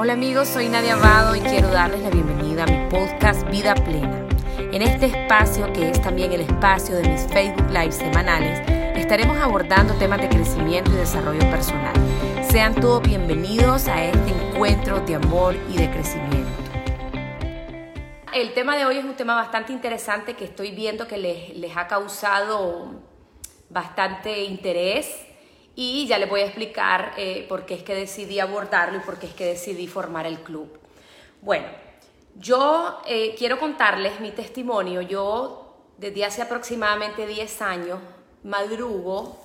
Hola amigos, soy Nadia Abado y quiero darles la bienvenida a mi podcast Vida Plena. En este espacio, que es también el espacio de mis Facebook Live semanales, estaremos abordando temas de crecimiento y desarrollo personal. Sean todos bienvenidos a este encuentro de amor y de crecimiento. El tema de hoy es un tema bastante interesante que estoy viendo que les, les ha causado bastante interés y ya les voy a explicar eh, por qué es que decidí abordarlo y por qué es que decidí formar el club. Bueno, yo eh, quiero contarles mi testimonio. Yo desde hace aproximadamente 10 años madrugo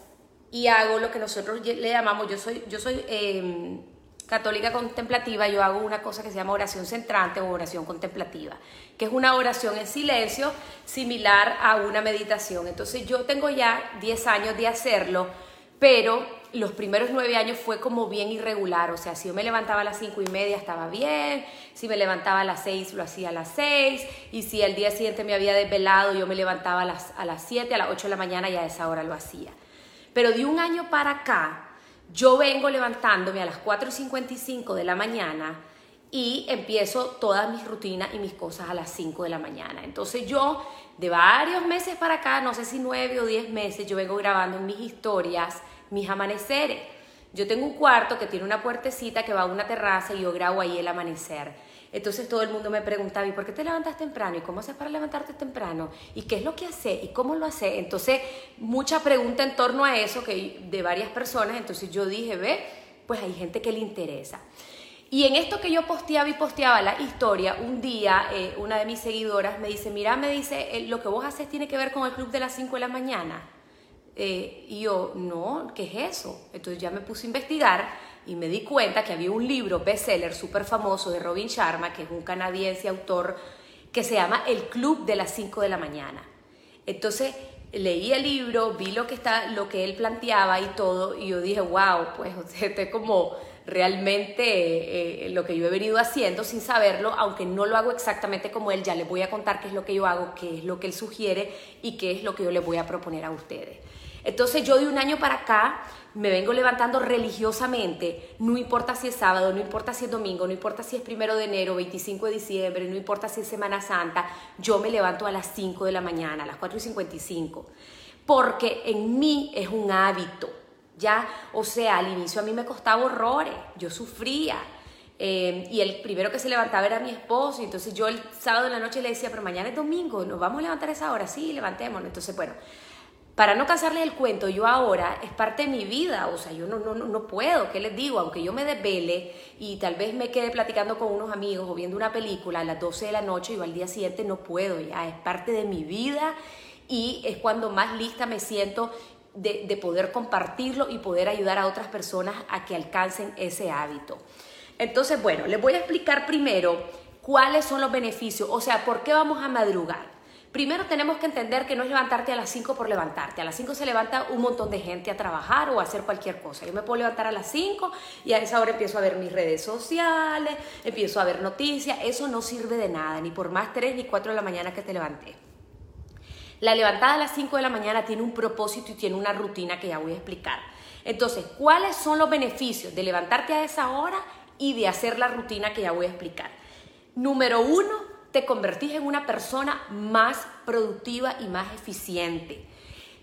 y hago lo que nosotros le llamamos, yo soy, yo soy em, católica contemplativa, yo hago una cosa que se llama oración centrante o oración contemplativa, que es una oración en silencio similar a una meditación. Entonces yo tengo ya 10 años de hacerlo pero los primeros nueve años fue como bien irregular, o sea, si yo me levantaba a las cinco y media estaba bien, si me levantaba a las seis lo hacía a las seis, y si el día siguiente me había desvelado yo me levantaba a las, a las siete, a las ocho de la mañana y a esa hora lo hacía. Pero de un año para acá, yo vengo levantándome a las cuatro y cincuenta y cinco de la mañana y empiezo todas mis rutinas y mis cosas a las cinco de la mañana. Entonces yo, de varios meses para acá, no sé si nueve o diez meses, yo vengo grabando mis historias mis amaneceres. Yo tengo un cuarto que tiene una puertecita que va a una terraza y yo grabo ahí el amanecer. Entonces todo el mundo me preguntaba, ¿y por qué te levantas temprano? ¿Y cómo haces para levantarte temprano? ¿Y qué es lo que hace? ¿Y cómo lo hace? Entonces, mucha pregunta en torno a eso que de varias personas. Entonces yo dije, ve, pues hay gente que le interesa. Y en esto que yo posteaba y posteaba la historia, un día eh, una de mis seguidoras me dice, mira, me dice, eh, lo que vos haces tiene que ver con el club de las 5 de la mañana. Eh, y yo, no, ¿qué es eso? Entonces ya me puse a investigar y me di cuenta que había un libro bestseller súper famoso de Robin Sharma, que es un canadiense autor, que se llama El Club de las 5 de la mañana. Entonces leí el libro, vi lo que, está, lo que él planteaba y todo, y yo dije, wow, pues este es como realmente eh, lo que yo he venido haciendo sin saberlo, aunque no lo hago exactamente como él, ya les voy a contar qué es lo que yo hago, qué es lo que él sugiere y qué es lo que yo les voy a proponer a ustedes. Entonces yo de un año para acá me vengo levantando religiosamente, no importa si es sábado, no importa si es domingo, no importa si es primero de enero, 25 de diciembre, no importa si es Semana Santa, yo me levanto a las 5 de la mañana, a las 4 y 55, porque en mí es un hábito, ¿ya? O sea, al inicio a mí me costaba horrores, yo sufría, eh, y el primero que se levantaba era mi esposo, y entonces yo el sábado de la noche le decía, pero mañana es domingo, ¿nos vamos a levantar a esa hora? Sí, levantémonos. Entonces, bueno, para no cansarles el cuento, yo ahora es parte de mi vida, o sea, yo no, no, no puedo, ¿qué les digo? Aunque yo me desvele y tal vez me quede platicando con unos amigos o viendo una película a las 12 de la noche, yo al día siguiente no puedo, ya es parte de mi vida y es cuando más lista me siento de, de poder compartirlo y poder ayudar a otras personas a que alcancen ese hábito. Entonces, bueno, les voy a explicar primero cuáles son los beneficios, o sea, por qué vamos a madrugar. Primero tenemos que entender que no es levantarte a las 5 por levantarte. A las 5 se levanta un montón de gente a trabajar o a hacer cualquier cosa. Yo me puedo levantar a las 5 y a esa hora empiezo a ver mis redes sociales, empiezo a ver noticias. Eso no sirve de nada, ni por más 3 ni 4 de la mañana que te levanté. La levantada a las 5 de la mañana tiene un propósito y tiene una rutina que ya voy a explicar. Entonces, ¿cuáles son los beneficios de levantarte a esa hora y de hacer la rutina que ya voy a explicar? Número uno, te convertís en una persona más productiva y más eficiente.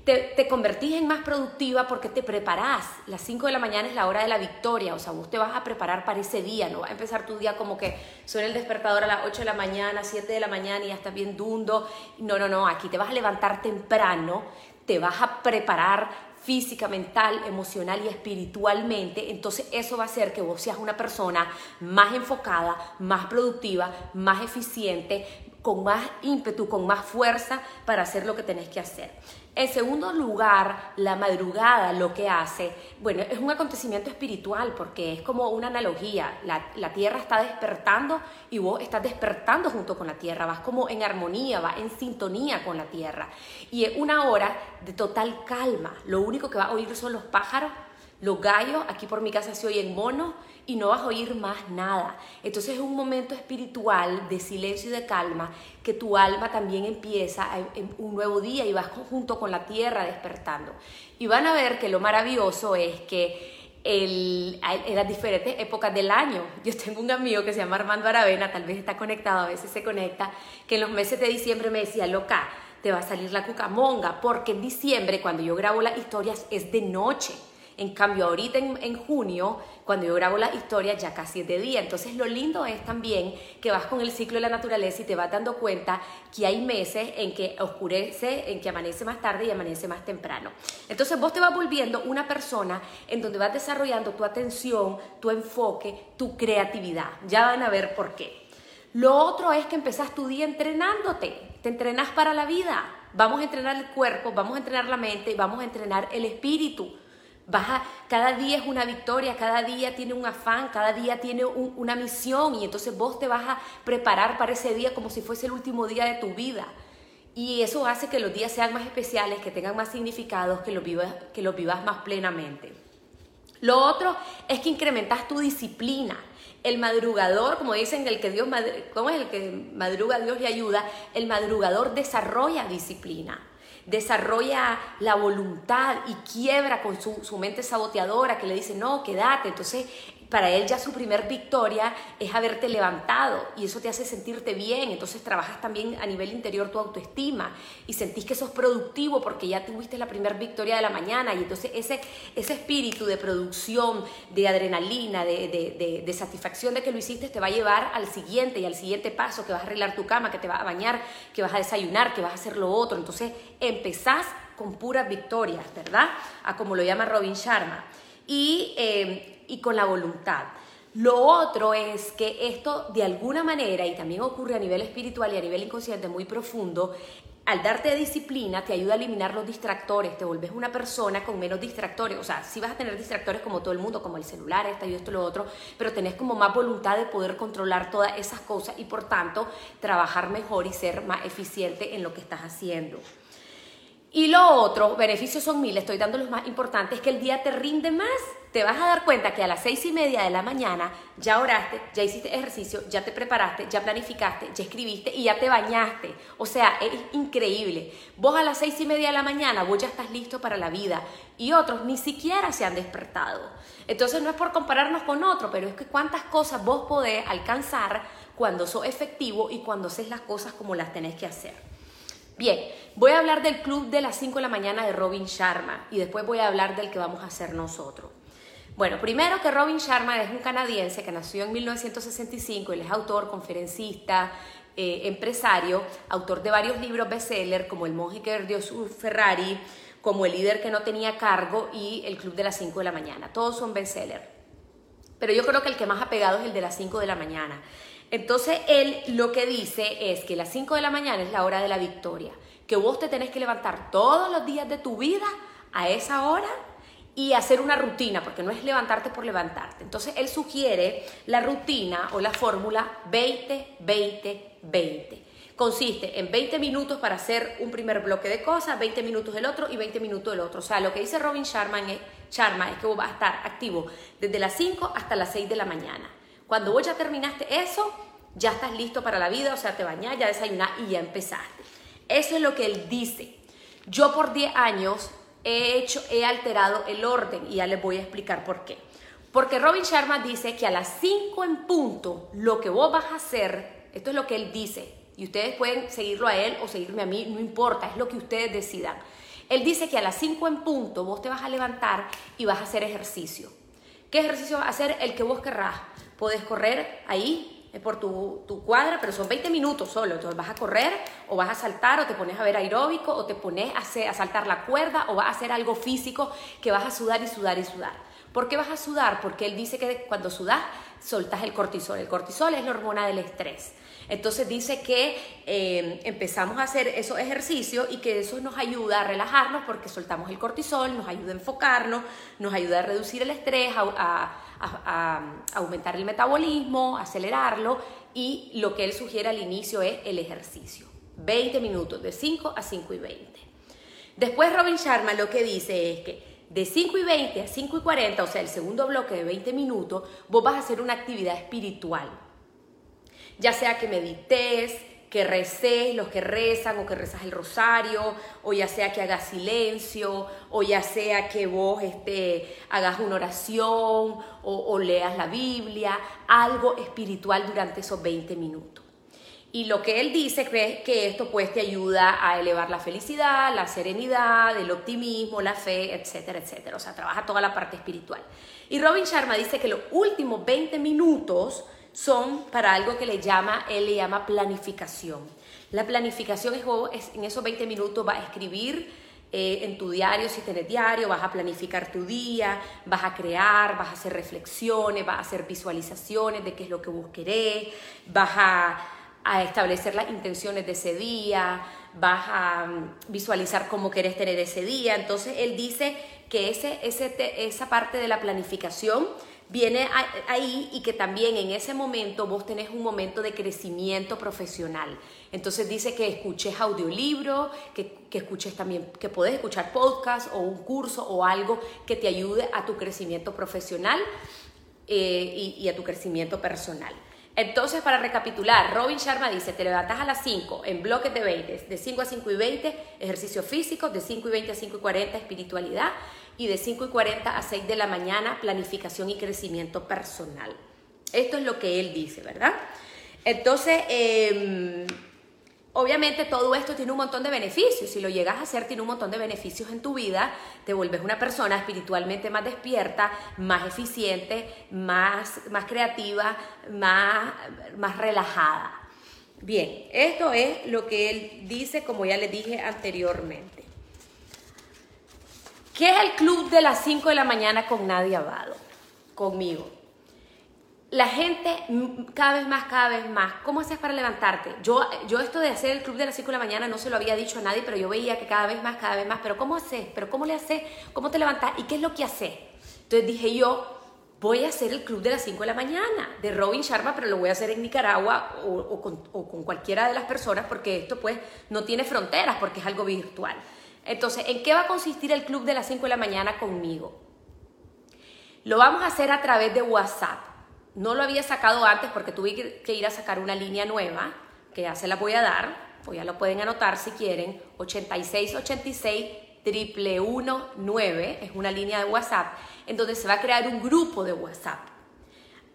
Te, te, convertís en más productiva porque te preparás. Las 5 de la mañana es la hora de la victoria, o sea, vos te vas a preparar para ese día, no vas a empezar tu día como que suena el despertador a las 8 de la mañana, 7 de la mañana y ya estás bien dundo. No, no, no, aquí te vas a levantar temprano, te vas a preparar física, mental, emocional y espiritualmente, entonces eso va a hacer que vos seas una persona más enfocada, más productiva, más eficiente, con más ímpetu, con más fuerza para hacer lo que tenés que hacer. En segundo lugar, la madrugada lo que hace, bueno, es un acontecimiento espiritual porque es como una analogía. La, la, tierra está despertando y vos estás despertando junto con la tierra. Vas como en armonía, vas en sintonía con la tierra. Y es una hora de total calma. Lo único que vas a oír son los pájaros, los gallos. Aquí por mi casa se oyen monos y no vas a oír más nada. Entonces es un momento espiritual de silencio y de calma que tu alma también empieza un nuevo día y vas junto con la tierra despertando. Y van a ver que lo maravilloso es que el, en las diferentes épocas del año. Yo tengo un amigo que se llama Armando Aravena, tal vez está conectado, a veces se conecta, que en los meses de diciembre me decía, loca, te va a salir la cucamonga, porque en diciembre, cuando yo grabo las historias, es de noche. En cambio, ahorita en, junio, cuando yo grabo las historias, ya casi es de día. Entonces, lo lindo es también que vas con el ciclo de la naturaleza y te vas dando cuenta que hay meses en que oscurece, en que amanece más tarde y amanece más temprano. Entonces, vos te vas volviendo una persona en donde vas desarrollando tu atención, tu enfoque, tu creatividad. Ya van a ver por qué. Lo otro es que empezás tu día entrenándote. Te entrenas para la vida. Vamos a entrenar el cuerpo, vamos a entrenar la mente, vamos a entrenar el espíritu cada día es una victoria, cada día tiene un afán, cada día tiene una misión y entonces vos te vas a preparar para ese día como si fuese el último día de tu vida. Y eso hace que los días sean más especiales, que tengan más significados, que los vivas, que los vivas más plenamente. Lo otro es que incrementas tu disciplina. El madrugador, como dicen, el que Dios, ¿cómo es el que madruga Dios le ayuda? El madrugador desarrolla disciplina desarrolla la voluntad y quiebra con su, su, mente saboteadora que le dice, no, quédate. Entonces para él ya su primer victoria es haberte levantado y eso te hace sentirte bien, entonces trabajas también a nivel interior tu autoestima y sentís que sos productivo porque ya tuviste la primera victoria de la mañana y entonces ese, ese espíritu de producción, de adrenalina, de, de, satisfacción de que lo hiciste te va a llevar al siguiente y al siguiente paso, que vas a arreglar tu cama, que te vas a bañar, que vas a desayunar, que vas a hacer lo otro, entonces empezás con puras victorias, ¿verdad? A como lo llama Robin Sharma. Y eh, y con la voluntad. Lo otro es que esto de alguna manera, y también ocurre a nivel espiritual y a nivel inconsciente muy profundo, al darte disciplina te ayuda a eliminar los distractores, te vuelves una persona con menos distractores, o sea, sí vas a tener distractores como todo el mundo, como el celular, esto y esto, lo otro, pero tenés como más voluntad de poder controlar todas esas cosas y por tanto trabajar mejor y ser más eficiente en lo que estás haciendo. Y lo otro, beneficios son mil, estoy dando los más importantes, es que el día te rinde más. Te vas a dar cuenta que a las seis y media de la mañana ya oraste, ya hiciste ejercicio, ya te preparaste, ya planificaste, ya escribiste y ya te bañaste. O sea, es increíble. Vos a las seis y media de la mañana, vos ya estás listo para la vida y otros ni siquiera se han despertado. Entonces no es por compararnos con otro, pero es que cuántas cosas vos podés alcanzar cuando sos efectivo y cuando haces las cosas como las tenés que hacer. Bien, voy a hablar del club de las 5 de la mañana de Robin Sharma y después voy a hablar del que vamos a hacer nosotros. Bueno, primero que Robin Sharma es un canadiense que nació en 1965, él es autor, conferencista, eh, empresario, autor de varios libros bestseller como El monje que dio su Ferrari, como El líder que no tenía cargo y El club de las 5 de la mañana. Todos son bestseller. Pero yo creo que el que más ha pegado es el de las 5 de la mañana. Entonces él lo que dice es que las 5 de la mañana es la hora de la victoria, que vos te tenés que levantar todos los días de tu vida a esa hora y hacer una rutina, porque no es levantarte por levantarte. Entonces él sugiere la rutina o la fórmula 20, 20, 20. Consiste en 20 minutos para hacer un primer bloque de cosas, 20 minutos del otro y 20 minutos del otro. O sea, lo que dice Robin Sharma es, Sharma es que vos vas a estar activo desde las 5 hasta las 6 de la mañana. Cuando vos ya terminaste eso, ya estás listo para la vida, o sea, te bañás, ya desayunás y ya empezaste. Eso es lo que él dice. Yo por 10 años he hecho, he alterado el orden y ya les voy a explicar por qué. Porque Robin Sharma dice que a las 5 en punto, lo que vos vas a hacer, esto es lo que él dice, y ustedes pueden seguirlo a él o seguirme a mí, no importa, es lo que ustedes decidan. Él dice que a las 5 en punto vos te vas a levantar y vas a hacer ejercicio. ¿Qué ejercicio vas a hacer? El que vos querrás. Puedes correr ahí eh, por tu, cuadra, pero son 20 minutos solo. Entonces vas a correr o vas a saltar o te pones a ver aeróbico o te pones a, a saltar la cuerda o vas a hacer algo físico que vas a sudar y sudar y sudar. ¿Por qué vas a sudar? Porque él dice que cuando sudas soltas el cortisol. El cortisol es la hormona del estrés. Entonces dice que eh, empezamos a hacer esos ejercicios y que eso nos ayuda a relajarnos porque soltamos el cortisol, nos ayuda a enfocarnos, nos ayuda a reducir el estrés, a, aumentar el metabolismo, acelerarlo y lo que él sugiere al inicio es el ejercicio. 20 minutos, de 5 a 5 y 20. Después Robin Sharma lo que dice es que de 5 y 20 a 5 y 40, o sea, el segundo bloque de 20 minutos, vos vas a hacer una actividad espiritual ya sea que medites, que recés, los que rezan o que rezas el rosario, o ya sea que hagas silencio, o ya sea que vos este, hagas una oración o, leas la Biblia, algo espiritual durante esos 20 minutos. Y lo que él dice es que esto pues te ayuda a elevar la felicidad, la serenidad, el optimismo, la fe, etcétera, etcétera. O sea, trabaja toda la parte espiritual. Y Robin Sharma dice que los últimos 20 minutos son para algo que le llama, él le llama planificación. La planificación es, en esos 20 minutos va a escribir eh, en tu diario, si tienes diario, vas a planificar tu día, vas a crear, vas a hacer reflexiones, vas a hacer visualizaciones de qué es lo que vos querés, vas a, establecer las intenciones de ese día, vas a mm, visualizar cómo querés tener ese día. Entonces él dice que ese, esa parte de la planificación viene ahí y que también en ese momento vos tenés un momento de crecimiento profesional. Entonces dice que escuches audiolibro, que, que escuches también, que podés escuchar podcast o un curso o algo que te ayude a tu crecimiento profesional eh, y, a tu crecimiento personal. Entonces, para recapitular, Robin Sharma dice, te levantas a las 5 en bloques de 20, de 5 a 5 y 20, ejercicio físico, de 5 y 20 a 5 y 40, espiritualidad, y de 5 y 40 a 6 de la mañana, planificación y crecimiento personal. Esto es lo que él dice, ¿verdad? Entonces, em, obviamente todo esto tiene un montón de beneficios. Si lo llegas a hacer, tiene un montón de beneficios en tu vida. Te vuelves una persona espiritualmente más despierta, más eficiente, más, más creativa, más, más relajada. Bien, esto es lo que él dice, como ya le dije anteriormente. ¿Qué es el club de las 5 de la mañana con Nadia Abado? Conmigo. La gente cada vez más, cada vez más. ¿Cómo haces para levantarte? Yo, yo esto de hacer el club de las 5 de la mañana no se lo había dicho a nadie, pero yo veía que cada vez más, cada vez más. Pero ¿cómo haces? ¿Pero cómo le haces? ¿Cómo te levantas? ¿Y qué es lo que haces? Entonces dije yo, voy a hacer el club de las 5 de la mañana de Robin Sharma, pero lo voy a hacer en Nicaragua o, con, o, con, cualquiera de las personas porque esto pues no tiene fronteras porque es algo virtual. Entonces, ¿en qué va a consistir el club de las 5 de la mañana conmigo? Lo vamos a hacer a través de WhatsApp. No lo había sacado antes porque tuve que ir a sacar una línea nueva, que ya se la voy a dar, o ya lo pueden anotar si quieren, 8686 119, es una línea de WhatsApp, en donde se va a crear un grupo de WhatsApp.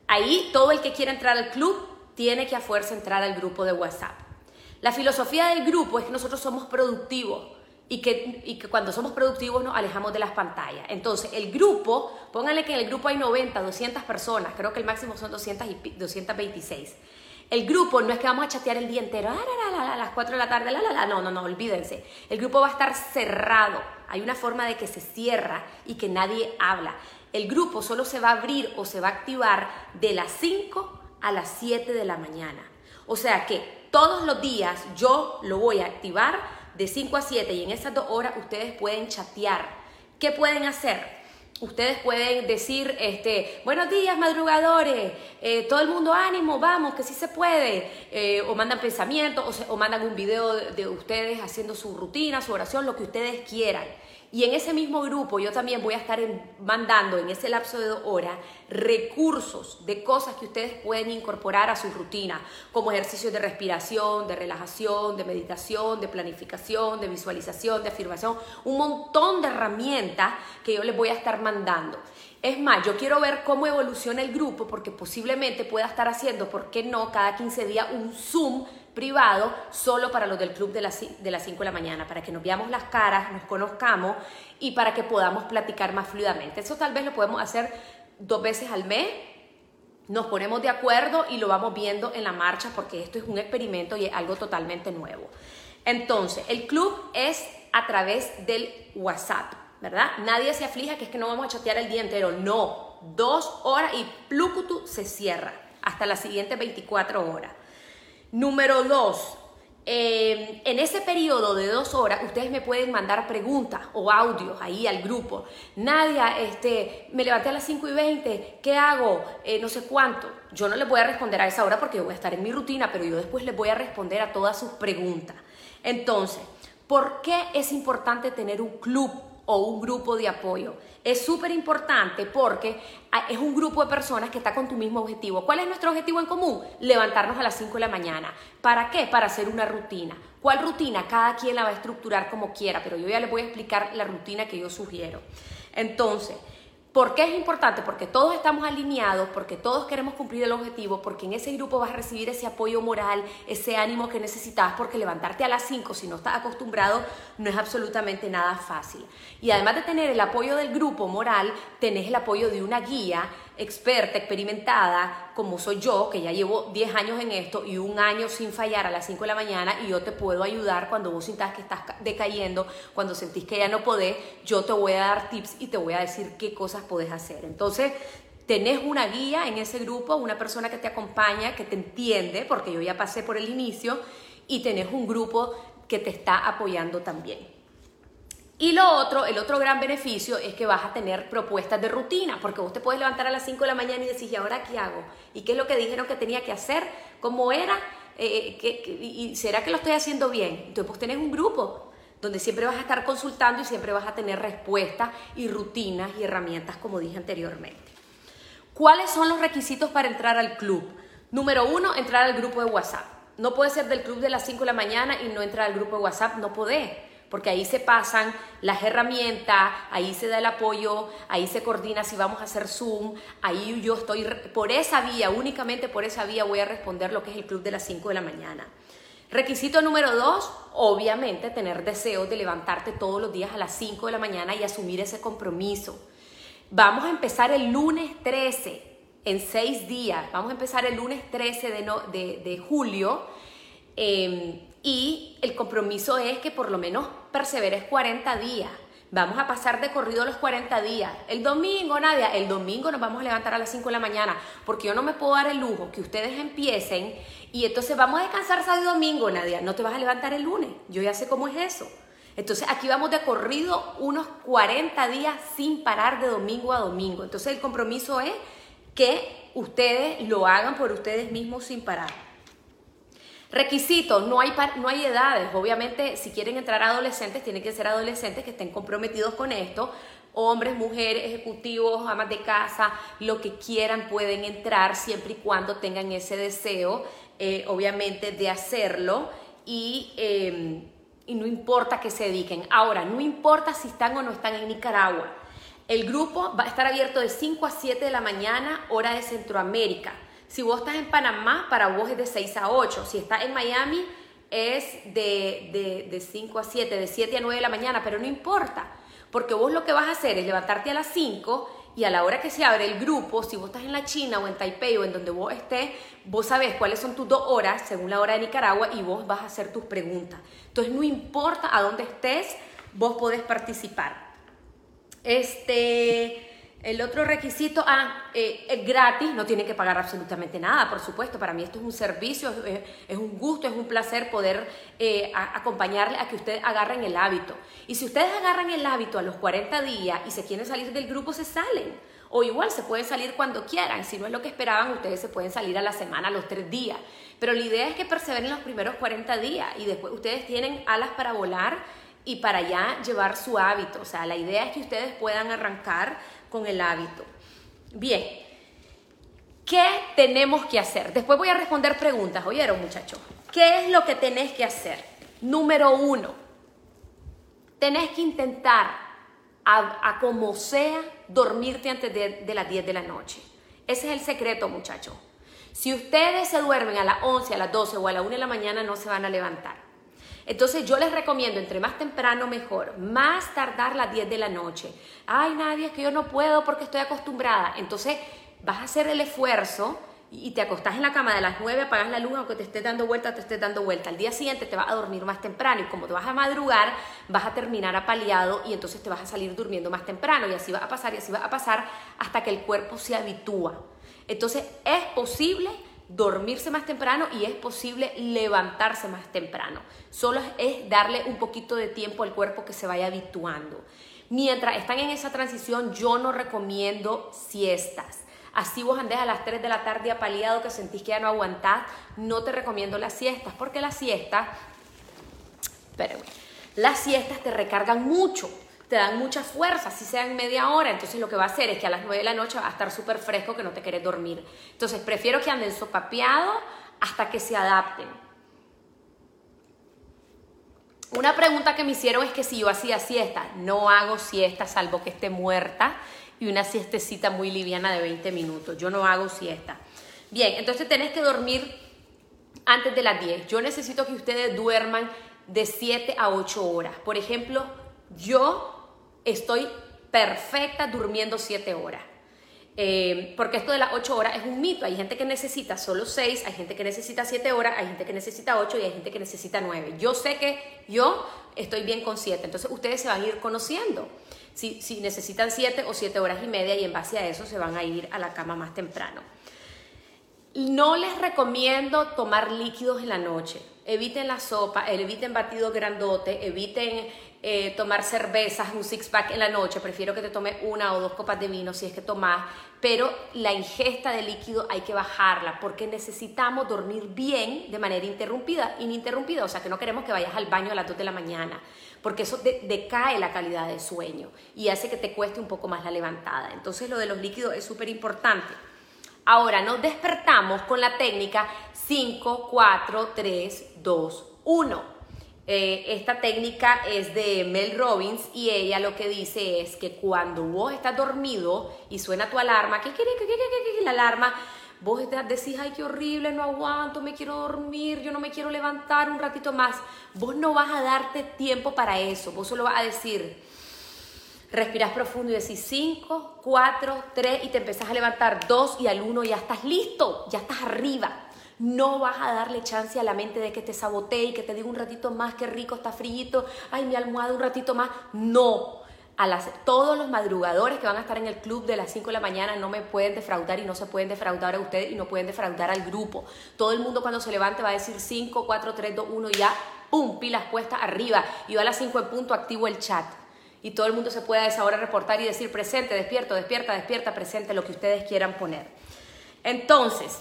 Ahí todo el que quiera entrar al club tiene que a fuerza entrar al grupo de WhatsApp. La filosofía del grupo es que nosotros somos productivos y que, y que cuando somos productivos nos alejamos de las pantallas. Entonces, el grupo, pónganle que en el grupo hay 90, 200 personas, creo que el máximo son 200 y 226. El grupo no es que vamos a chatear el día entero, ah, a las 4 de la tarde, la, la, la, no, no, no, olvídense. El grupo va a estar cerrado. Hay una forma de que se cierra y que nadie habla. El grupo solo se va a abrir o se va a activar de las 5 a las 7 de la mañana. O sea que todos los días yo lo voy a activar de 5 a 7 y en esas dos horas ustedes pueden chatear. ¿Qué pueden hacer? Ustedes pueden decir, este, buenos días madrugadores, eh, todo el mundo ánimo, vamos, que sí se puede, eh, o mandan pensamientos, o, o mandan un video de ustedes haciendo su rutina, su oración, lo que ustedes quieran. Y en ese mismo grupo yo también voy a estar mandando en ese lapso de dos horas recursos de cosas que ustedes pueden incorporar a su rutina, como ejercicios de respiración, de relajación, de meditación, de planificación, de visualización, de afirmación, un montón de herramientas que yo les voy a estar mandando. Es más, yo quiero ver cómo evoluciona el grupo porque posiblemente pueda estar haciendo, ¿por qué no?, cada 15 días un Zoom privado solo para los del club de las, de las 5 de la mañana, para que nos veamos las caras, nos conozcamos y para que podamos platicar más fluidamente. Eso tal vez lo podemos hacer dos veces al mes. Nos ponemos de acuerdo y lo vamos viendo en la marcha porque esto es un experimento y es algo totalmente nuevo. Entonces, el club es a través del WhatsApp, ¿verdad? Nadie se aflija que es que no vamos a chatear el día entero. No, dos horas y Plucutu se cierra hasta las siguientes 24 horas. Número dos, em, en ese periodo de dos horas, ustedes me pueden mandar preguntas o audios ahí al grupo. Nadia, este, me levanté a las 5 y 20, ¿qué hago? Eh, no sé cuánto. Yo no les voy a responder a esa hora porque voy a estar en mi rutina, pero yo después les voy a responder a todas sus preguntas. Entonces, ¿por qué es importante tener un club o un grupo de apoyo. Es súper importante porque ah, es un grupo de personas que está con tu mismo objetivo. ¿Cuál es nuestro objetivo en común? Levantarnos a las 5 de la mañana. ¿Para qué? Para hacer una rutina. ¿Cuál rutina? Cada quien la va a estructurar como quiera, pero yo ya les voy a explicar la rutina que yo sugiero. Entonces, ¿Por qué es importante? Porque todos estamos alineados, porque todos queremos cumplir el objetivo, porque en ese grupo vas a recibir ese apoyo moral, ese ánimo que necesitas, porque levantarte a las 5 si no estás acostumbrado no es absolutamente nada fácil. Y además de tener el apoyo del grupo moral, tenés el apoyo de una guía experta, experimentada, como soy yo, que ya llevo 10 años en esto y un año sin fallar a las 5 de la mañana y yo te puedo ayudar cuando vos sientas que estás decayendo, cuando sentís que ya no podés, yo te voy a dar tips y te voy a decir qué cosas podés hacer. Entonces, tenés una guía en ese grupo, una persona que te acompaña, que te entiende, porque yo ya pasé por el inicio, y tenés un grupo que te está apoyando también. Y lo otro, el otro gran beneficio es que vas a tener propuestas de rutina, porque vos te puedes levantar a las 5 de la mañana y decís, ¿y ahora qué hago? ¿Y qué es lo que dijeron que tenía que hacer? ¿Cómo era? Eh, eh, ¿Y será que lo estoy haciendo bien? Entonces, pues tenés un grupo donde siempre vas a estar consultando y siempre vas a tener respuestas y rutinas y herramientas, como dije anteriormente. ¿Cuáles son los requisitos para entrar al club? Número uno, entrar al grupo de WhatsApp. No puede ser del club de las 5 de la mañana y no entrar al grupo de WhatsApp, no podés porque ahí se pasan las herramientas, ahí se da el apoyo, ahí se coordina si vamos a hacer Zoom, ahí yo estoy por esa vía, únicamente por esa vía voy a responder lo que es el club de las 5 de la mañana. Requisito número dos, obviamente tener deseo de levantarte todos los días a las 5 de la mañana y asumir ese compromiso. Vamos a empezar el lunes 13, en seis días, vamos a empezar el lunes 13 de, de, julio. Em, y el compromiso es que por lo menos perseveres 40 días. Vamos a pasar de corrido los 40 días. El domingo, Nadia, el domingo nos vamos a levantar a las 5 de la mañana, porque yo no me puedo dar el lujo que ustedes empiecen y entonces vamos a descansar sábado y domingo, Nadia. No te vas a levantar el lunes. Yo ya sé cómo es eso. Entonces aquí vamos de corrido unos 40 días sin parar de domingo a domingo. Entonces el compromiso es que ustedes lo hagan por ustedes mismos sin parar. Requisitos, no hay, no hay edades. Obviamente, si quieren entrar adolescentes, tienen que ser adolescentes que estén comprometidos con esto. Hombres, mujeres, ejecutivos, amas de casa, lo que quieran pueden entrar siempre y cuando tengan ese deseo, eh, obviamente, de hacerlo. Y, em, y no importa que se dediquen. Ahora, no importa si están o no están en Nicaragua. El grupo va a estar abierto de 5 a 7 de la mañana, hora de Centroamérica. Si vos estás en Panamá, para vos es de 6 a 8. Si estás en Miami, es de, de, 5 a 7, de 7 a 9 de la mañana, pero no importa, porque vos lo que vas a hacer es levantarte a las 5 y a la hora que se abre el grupo, si vos estás en la China o en Taipei o en donde vos estés, vos sabés cuáles son tus dos horas según la hora de Nicaragua y vos vas a hacer tus preguntas. Entonces no importa a dónde estés, vos podés participar. Este, el otro requisito, ah, eh, es gratis, no tiene que pagar absolutamente nada, por supuesto. Para mí esto es un servicio, es, un gusto, es un placer poder eh, acompañarle a que ustedes agarren el hábito. Y si ustedes agarran el hábito a los 40 días y se quieren salir del grupo, se salen. O igual se pueden salir cuando quieran. Si no es lo que esperaban, ustedes se pueden salir a la semana, a los tres días. Pero la idea es que perseveren los primeros 40 días y después ustedes tienen alas para volar y para ya llevar su hábito. O sea, la idea es que ustedes puedan arrancar con el hábito. Bien, ¿qué tenemos que hacer? Después voy a responder preguntas, ¿oyeron muchachos? ¿Qué es lo que tenés que hacer? Número uno, tenés que intentar, a, como sea, dormirte antes de, las 10 de la noche. Ese es el secreto, muchachos. Si ustedes se duermen a las 11, a las 12 o a la 1 de la mañana, no se van a levantar. Entonces yo les recomiendo, entre más temprano mejor, más tardar las 10 de la noche. Ay, nadie, es que yo no puedo porque estoy acostumbrada. Entonces vas a hacer el esfuerzo y te acostás en la cama de las 9, apagas la luz, aunque te esté dando vuelta, te esté dando vuelta. Al día siguiente te vas a dormir más temprano y como te vas a madrugar, vas a terminar apaleado y entonces te vas a salir durmiendo más temprano y así va a pasar y así va a pasar hasta que el cuerpo se habitúa. Entonces es posible dormirse más temprano y es posible levantarse más temprano. Solo es darle un poquito de tiempo al cuerpo que se vaya habituando. Mientras están en esa transición, yo no recomiendo siestas. Así vos andés a las 3 de la tarde apaleado que sentís que ya no aguantás, no te recomiendo las siestas, porque las siestas, las siestas te recargan mucho te dan mucha fuerza, si sea en media hora, entonces lo que va a hacer es que a las 9 de la noche va a estar súper fresco que no te quieres dormir. Entonces prefiero que anden sopapeado hasta que se adapten. Una pregunta que me hicieron es que si yo hacía siesta, no hago siesta salvo que esté muerta y una siestecita muy liviana de 20 minutos. Yo no hago siesta. Bien, entonces tenés que dormir antes de las 10. Yo necesito que ustedes duerman de 7 a 8 horas. Por ejemplo, yo estoy perfecta durmiendo 7 horas. Eh, porque esto de las 8 horas es un mito. Hay gente que necesita solo 6, hay gente que necesita 7 horas, hay gente que necesita 8 y hay gente que necesita 9. Yo sé que yo estoy bien con 7, entonces ustedes se van a ir conociendo. Si, si necesitan 7 o 7 horas y media y en base a eso se van a ir a la cama más temprano. No les recomiendo tomar líquidos en la noche. Eviten la sopa, eviten batido grandote, eviten eh, tomar cervezas, un six pack en la noche. Prefiero que te tome una o dos copas de vino si es que tomas. Pero la ingesta de líquido hay que bajarla porque necesitamos dormir bien de manera interrumpida, ininterrumpida. O sea que no queremos que vayas al baño a las 2 de la mañana porque eso decae la calidad del sueño y hace que te cueste un poco más la levantada. Entonces lo de los líquidos es súper importante. Ahora nos despertamos con la técnica 5, 4, 3, 2, 1. Esta técnica es de Mel Robbins y ella lo que dice es que cuando vos estás dormido y suena tu alarma, ¿qué quiere que qué, la alarma? Vos decís, ay, qué horrible, no aguanto, me quiero dormir, yo no me quiero levantar un ratito más. Vos no vas a darte tiempo para eso, vos solo vas a decir, Respiras profundo y decís 5, 4, 3 y te empezás a levantar 2 y al 1 ya estás listo, ya estás arriba. No vas a darle chance a la mente de que te sabotee y que te diga un ratito más, qué rico, está frillito, ay, mi almohada un ratito más. No. A las, todos los madrugadores que van a estar en el club de las 5 de la mañana no me pueden defraudar y no se pueden defraudar a ustedes y no pueden defraudar al grupo. Todo el mundo cuando se levante va a decir 5, 4, 3, 2, 1 y ya, ¡pum! Pilas puestas arriba. Y yo a las 5 en punto activo el chat y todo el mundo se pueda a esa hora reportar y decir presente, despierto, despierta, despierta, presente, lo que ustedes quieran poner. Entonces,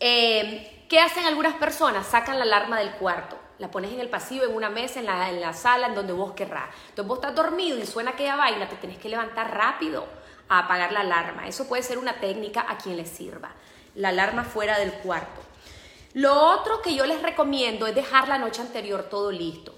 eh, ¿qué hacen algunas personas? Sacan la alarma del cuarto, la pones en el pasillo, en una mesa, en la, en la sala, en donde vos querrás. Entonces vos estás dormido y suena aquella vaina, te tenés que levantar rápido a apagar la alarma. Eso puede ser una técnica a quien les sirva. La alarma fuera del cuarto. Lo otro que yo les recomiendo es dejar la noche anterior todo listo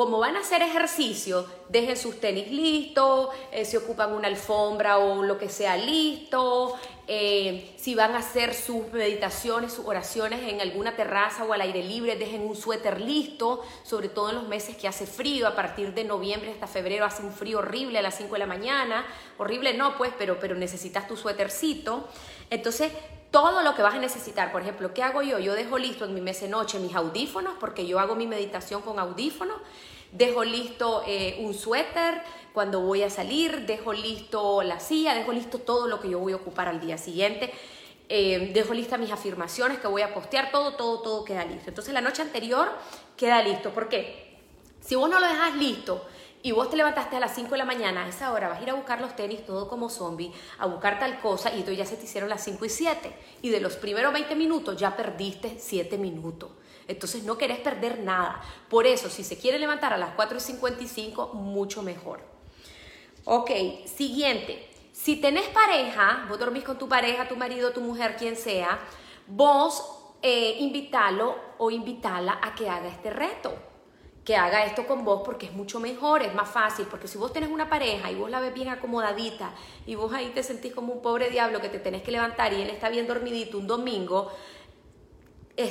como van a hacer ejercicio, dejen sus tenis listos, eh, se ocupan una alfombra o lo que sea listo, eh, si van a hacer sus meditaciones, sus oraciones en alguna terraza o al aire libre, dejen un suéter listo, sobre todo en los meses que hace frío, a partir de noviembre hasta febrero hace un frío horrible a las 5 de la mañana, horrible no pues, pero, pero necesitas tu suétercito. Entonces, todo lo que vas a necesitar. Por ejemplo, ¿qué hago yo? Yo dejo listo en mi mes de noche mis audífonos, porque yo hago mi meditación con audífonos. Dejo listo eh, un suéter cuando voy a salir, dejo listo la silla, dejo listo todo lo que yo voy a ocupar al día siguiente. Eh, dejo lista mis afirmaciones que voy a postear, todo, todo, todo queda listo. Entonces la noche anterior queda listo. ¿Por qué? Si vos no lo dejas listo, y vos te levantaste a las 5 de la mañana, a esa hora vas a ir a buscar los tenis todo como zombie, a buscar tal cosa y entonces ya se te hicieron las 5 y 7. Y de los primeros 20 minutos ya perdiste 7 minutos. Entonces no querés perder nada. Por eso, si se quiere levantar a las 4 y 55, mucho mejor. Ok, siguiente. Si tenés pareja, vos dormís con tu pareja, tu marido, tu mujer, quien sea, vos eh, invítalo o invítala a que haga este reto que haga esto con vos porque es mucho mejor, es más fácil, porque si vos tenés una pareja y vos la ves bien acomodadita y vos ahí te sentís como un pobre diablo que te tenés que levantar y él está bien dormidito un domingo,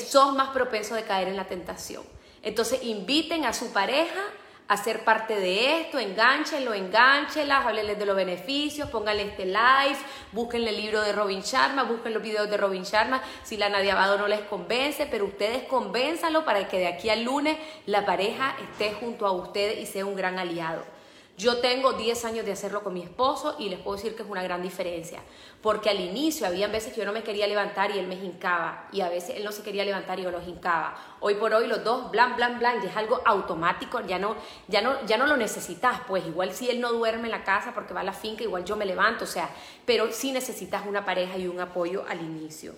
sos más propenso de caer en la tentación. Entonces inviten a su pareja a ser parte de esto, enganchenlo, enganchelas, háblenles de los beneficios, pónganle este live, búsquenle el libro de Robin Sharma, busquen los videos de Robin Sharma, si la Nadia Abado no les convence, pero ustedes convénzalo para que de aquí al lunes la pareja esté junto a ustedes y sea un gran aliado. Yo tengo 10 años de hacerlo con mi esposo y les puedo decir que es una gran diferencia, porque al inicio había veces que yo no me quería levantar y él me hincaba, y a veces él no se quería levantar y yo lo hincaba. Hoy por hoy los dos, blan, blan, blan, ya es algo automático, ya no, ya no, ya no lo necesitas, pues igual si él no duerme en la casa porque va a la finca, igual yo me levanto, o sea, pero sí necesitas una pareja y un apoyo al inicio.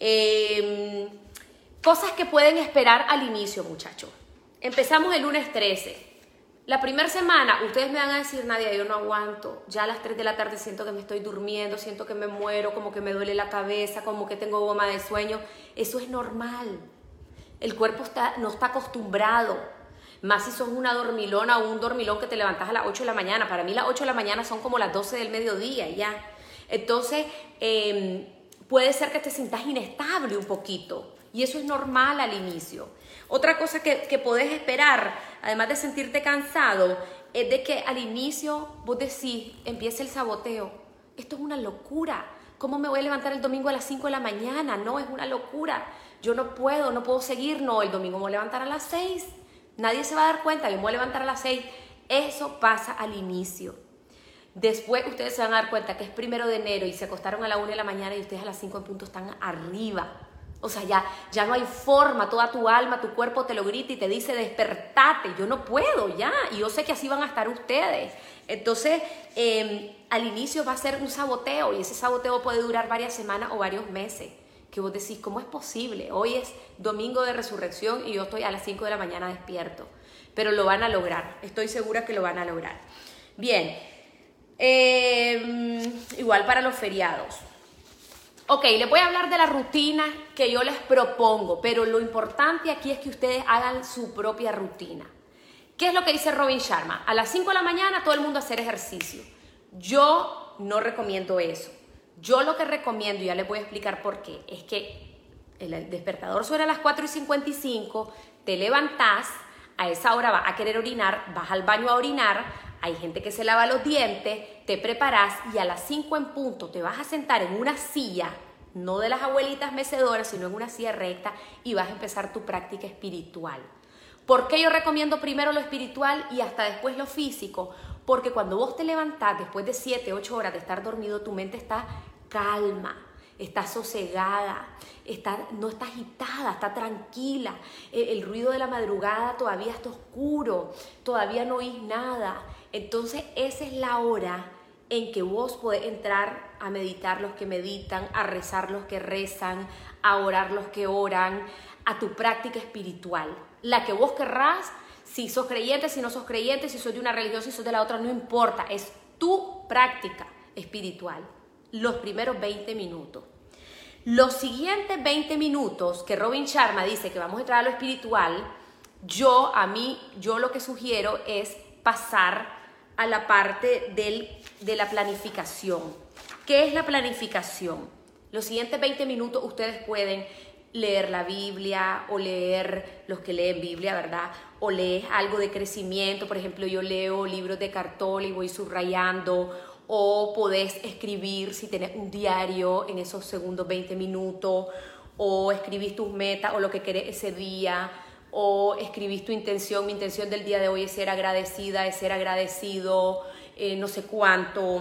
Em, cosas que pueden esperar al inicio, muchachos. Empezamos el lunes 13 La primera semana, ustedes me van a decir, Nadia, yo no aguanto. Ya a las 3 de la tarde siento que me estoy durmiendo, siento que me muero, como que me duele la cabeza, como que tengo goma de sueño. Eso es normal. El cuerpo está, no está acostumbrado. Más si sos una dormilona o un dormilón que te levantas a las 8 de la mañana. Para mí las 8 de la mañana son como las 12 del mediodía, ya. Entonces, em, puede ser que te sientas inestable un poquito. Y eso es normal al inicio. Otra cosa que, que podés esperar, además de sentirte cansado, es de que al inicio vos decís, empiece el saboteo. Esto es una locura. ¿Cómo me voy a levantar el domingo a las 5 de la mañana? No, es una locura. Yo no puedo, no puedo seguir. No, el domingo me voy a levantar a las 6. Nadie se va a dar cuenta, yo me voy a levantar a las 6. Eso pasa al inicio. Después ustedes se van a dar cuenta que es primero de enero y se acostaron a la 1 de la mañana y ustedes a las 5 en punto están arriba. O sea, ya, ya no hay forma, toda tu alma, tu cuerpo te lo grita y te dice, despertate, yo no puedo ya. Y yo sé que así van a estar ustedes. Entonces, em, al inicio va a ser un saboteo y ese saboteo puede durar varias semanas o varios meses. Que vos decís, ¿cómo es posible? Hoy es domingo de resurrección y yo estoy a las 5 de la mañana despierto. Pero lo van a lograr, estoy segura que lo van a lograr. Bien, em, igual para los feriados. Ok, les voy a hablar de la rutina que yo les propongo, pero lo importante aquí es que ustedes hagan su propia rutina. ¿Qué es lo que dice Robin Sharma? A las 5 de la mañana todo el mundo hacer ejercicio. Yo no recomiendo eso. Yo lo que recomiendo, y ya les voy a explicar por qué, es que el despertador suena a las 4 y 55, te levantás, a esa hora vas a querer orinar, vas al baño a orinar, hay gente que se lava los dientes, te preparas y a las 5 en punto te vas a sentar en una silla, no de las abuelitas mecedoras, sino en una silla recta y vas a empezar tu práctica espiritual. ¿Por qué yo recomiendo primero lo espiritual y hasta después lo físico? Porque cuando vos te levantás después de 7, 8 horas de estar dormido, tu mente está calma, está sosegada, está, no está agitada, está tranquila. El, el, ruido de la madrugada todavía está oscuro, todavía no oís nada. Entonces esa es la hora en que vos podés entrar a meditar los que meditan, a rezar los que rezan, a orar los que oran, a tu práctica espiritual. La que vos querrás, si sos creyente, si no sos creyente, si sos de una religión, si sos de la otra, no importa, es tu práctica espiritual. Los primeros 20 minutos. Los siguientes 20 minutos que Robin Sharma dice que vamos a entrar a lo espiritual, yo a mí, yo lo que sugiero es pasar a la parte del, de la planificación. ¿Qué es la planificación? Los siguientes 20 minutos ustedes pueden leer la Biblia o leer los que leen Biblia, ¿verdad? O lees algo de crecimiento, por ejemplo, yo leo libros de cartón y voy subrayando, o podés escribir si tenés un diario en esos segundos 20 minutos, o escribís tus metas o lo que querés ese día, o escribís tu intención, mi intención del día de hoy es ser agradecida, es ser agradecido, eh, no sé cuánto.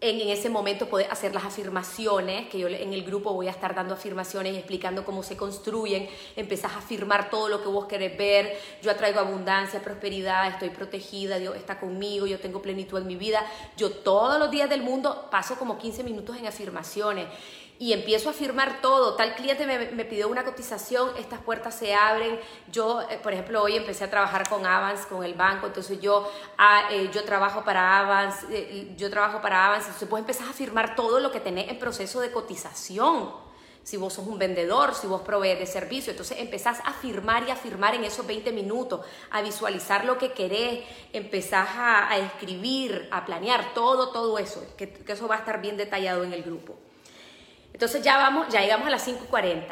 En, en, ese momento puedes hacer las afirmaciones, que yo en el grupo voy a estar dando afirmaciones y explicando cómo se construyen. Empezás a afirmar todo lo que vos querés ver. Yo atraigo abundancia, prosperidad, estoy protegida, Dios está conmigo, yo tengo plenitud en mi vida. Yo todos los días del mundo paso como 15 minutos en afirmaciones y empiezo a firmar todo. Tal cliente me, me, pidió una cotización, estas puertas se abren. Yo, eh, por ejemplo, hoy empecé a trabajar con Avance, con el banco, entonces yo, ah, eh, yo trabajo para Avance, eh, yo trabajo para Avance, entonces vos empezás a firmar todo lo que tenés en proceso de cotización. Si vos sos un vendedor, si vos provees de servicio, entonces empezás a firmar y a firmar en esos 20 minutos, a visualizar lo que querés, empezás a, a escribir, a planear todo, todo eso, que eso va a estar bien detallado en el grupo. Entonces ya vamos, ya llegamos a las 5.40.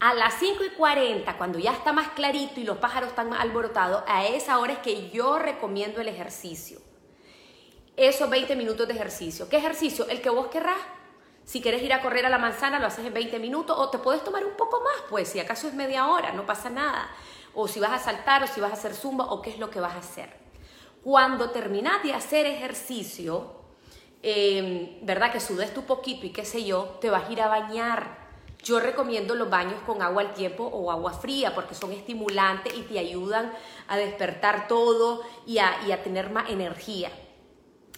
A las 5.40, cuando ya está más clarito y los pájaros están más alborotados, a esa hora es que yo recomiendo el ejercicio. Esos 20 minutos de ejercicio. ¿Qué ejercicio? El que vos querrás. Si quieres ir a correr a la manzana, lo haces en 20 minutos o te puedes tomar un poco más, pues si acaso es media hora, no pasa nada. O si vas a saltar o si vas a hacer zumba o qué es lo que vas a hacer. Cuando terminas de hacer ejercicio, eh, ¿verdad? Que sudes tu poquito y qué sé yo, te vas a ir a bañar. Yo recomiendo los baños con agua al tiempo o agua fría porque son estimulantes y te ayudan a despertar todo y a, y a tener más energía.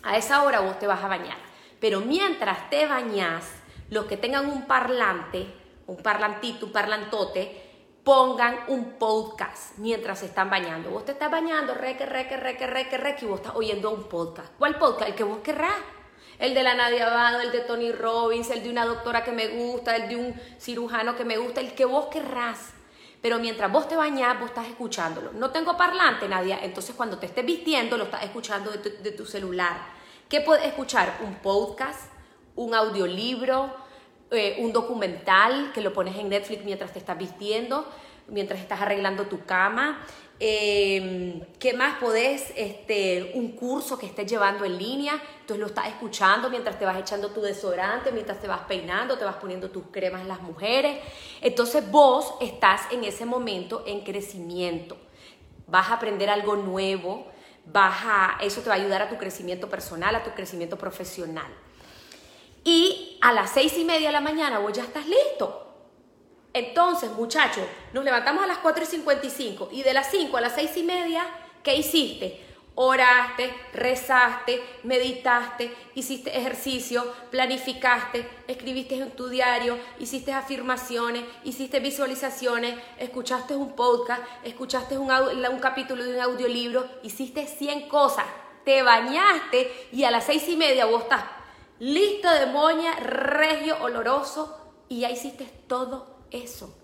A esa hora vos te vas a bañar. Pero mientras te bañas, los que tengan un parlante, un parlantito, un parlantote, pongan un podcast mientras se están bañando. Vos te estás bañando, reque, reque, reque, reque, reque, y vos estás oyendo un podcast. ¿Cuál podcast? El que vos querrás. El de la Nadia Abado, el de Tony Robbins, el de una doctora que me gusta, el de un cirujano que me gusta, el que vos querrás. Pero mientras vos te bañás, vos estás escuchándolo. No tengo parlante, Nadia, entonces cuando te estés vistiendo, lo estás escuchando de tu, celular. ¿Qué puedes escuchar? Un podcast, un audiolibro, eh, un documental que lo pones en Netflix mientras te estás vistiendo, mientras estás arreglando tu cama. Eh, ¿Qué más podés? Este, un curso que estés llevando en línea, entonces lo estás escuchando mientras te vas echando tu desodorante, mientras te vas peinando, te vas poniendo tus cremas las mujeres. Entonces vos estás en ese momento en crecimiento. Vas a aprender algo nuevo, vas a, eso te va a ayudar a tu crecimiento personal, a tu crecimiento profesional. Y a las seis y media de la mañana vos ya estás listo entonces, muchachos, nos levantamos a las 4 y 55 y de las 5 a las 6 y media, ¿qué hiciste? Oraste, rezaste, meditaste, hiciste ejercicio, planificaste, escribiste en tu diario, hiciste afirmaciones, hiciste visualizaciones, escuchaste un podcast, escuchaste un, capítulo de un audiolibro, hiciste 100 cosas, te bañaste y a las 6 y media vos estás listo de moña, regio, oloroso y ya hiciste todo eso.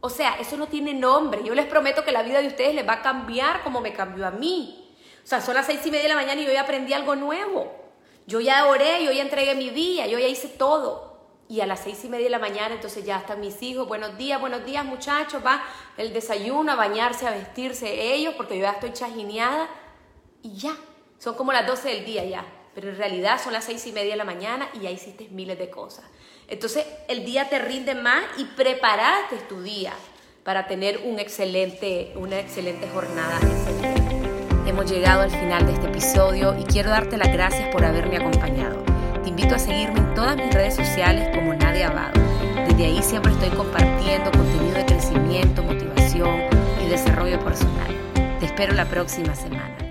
O sea, eso no tiene nombre. Yo les prometo que la vida de ustedes les va a cambiar como me cambió a mí. O sea, son las seis y media de la mañana y yo ya aprendí algo nuevo. Yo ya oré, yo ya entregué mi día, yo ya hice todo. Y a las seis y media de la mañana, entonces ya están mis hijos. Buenos días, buenos días, muchachos. Va el desayuno, a bañarse, a vestirse ellos, porque yo ya estoy chajineada. Y ya, son como las 12 del día ya. Pero en realidad son las seis y media de la mañana y ya hiciste miles de cosas. Entonces el día te rinde más y preparaste tu día para tener un excelente, una excelente jornada Hemos llegado al final de este episodio y quiero darte las gracias por haberme acompañado. Te invito a seguirme en todas mis redes sociales como Nadia Abado. Desde ahí siempre estoy compartiendo contenido de crecimiento, motivación y desarrollo personal. Te espero la próxima semana.